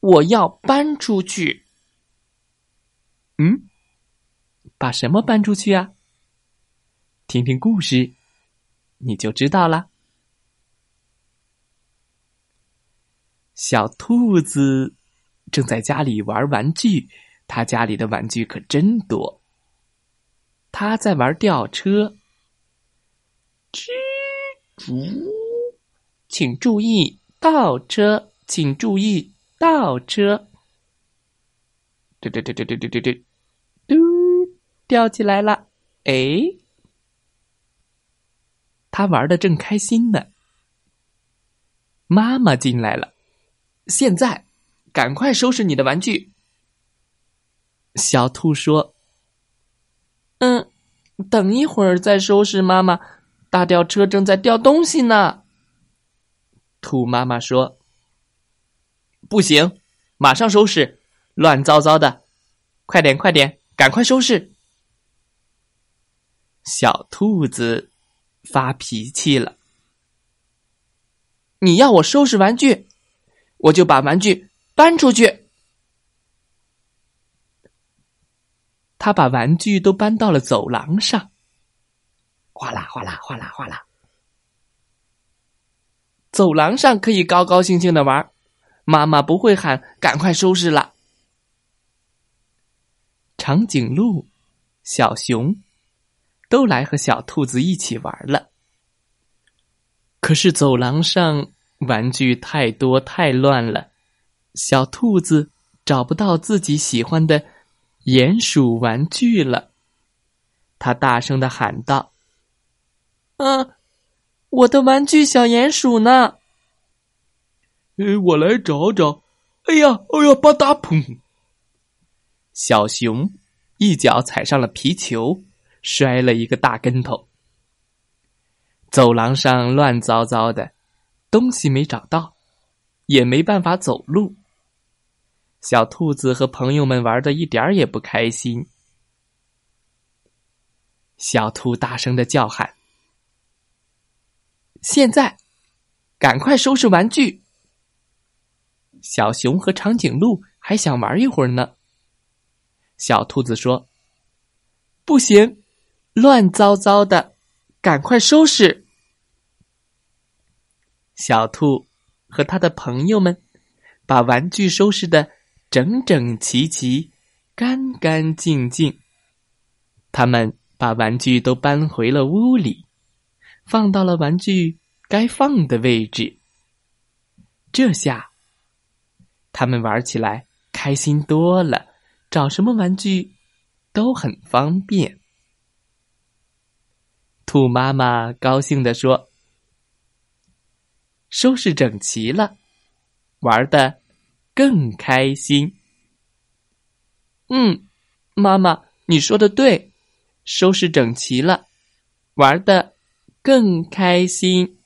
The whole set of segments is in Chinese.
我要搬出去。嗯，把什么搬出去啊？听听故事，你就知道了。小兔子正在家里玩玩具，他家里的玩具可真多。他在玩吊车。吱吱，请注意倒车，请注意。倒车，嘟嘟嘟嘟嘟嘟嘟嘟，嘟，吊起来了。哎，他玩的正开心呢。妈妈进来了，现在赶快收拾你的玩具。小兔说：“嗯，等一会儿再收拾。”妈妈，大吊车正在吊东西呢。兔妈妈说。不行，马上收拾，乱糟糟的，快点，快点，赶快收拾！小兔子发脾气了。你要我收拾玩具，我就把玩具搬出去。他把玩具都搬到了走廊上，哗啦哗啦哗啦哗啦，走廊上可以高高兴兴的玩。妈妈不会喊“赶快收拾了”。长颈鹿、小熊都来和小兔子一起玩了。可是走廊上玩具太多太乱了，小兔子找不到自己喜欢的鼹鼠玩具了。他大声的喊道：“啊，我的玩具小鼹鼠呢？”我来找找。哎呀，哎呀，吧嗒砰！小熊一脚踩上了皮球，摔了一个大跟头。走廊上乱糟糟的，东西没找到，也没办法走路。小兔子和朋友们玩的一点儿也不开心。小兔大声的叫喊：“现在，赶快收拾玩具！”小熊和长颈鹿还想玩一会儿呢。小兔子说：“不行，乱糟糟的，赶快收拾。”小兔和他的朋友们把玩具收拾的整整齐齐、干干净净。他们把玩具都搬回了屋里，放到了玩具该放的位置。这下。他们玩起来开心多了，找什么玩具都很方便。兔妈妈高兴地说：“收拾整齐了，玩的更开心。”嗯，妈妈，你说的对，收拾整齐了，玩的更开心。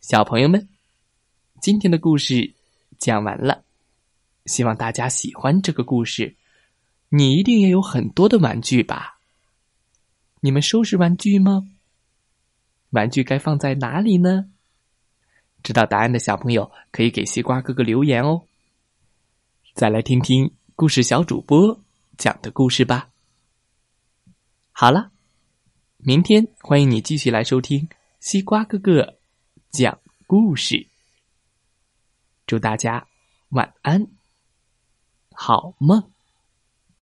小朋友们。今天的故事讲完了，希望大家喜欢这个故事。你一定也有很多的玩具吧？你们收拾玩具吗？玩具该放在哪里呢？知道答案的小朋友可以给西瓜哥哥留言哦。再来听听故事小主播讲的故事吧。好了，明天欢迎你继续来收听西瓜哥哥讲故事。祝大家晚安，好梦。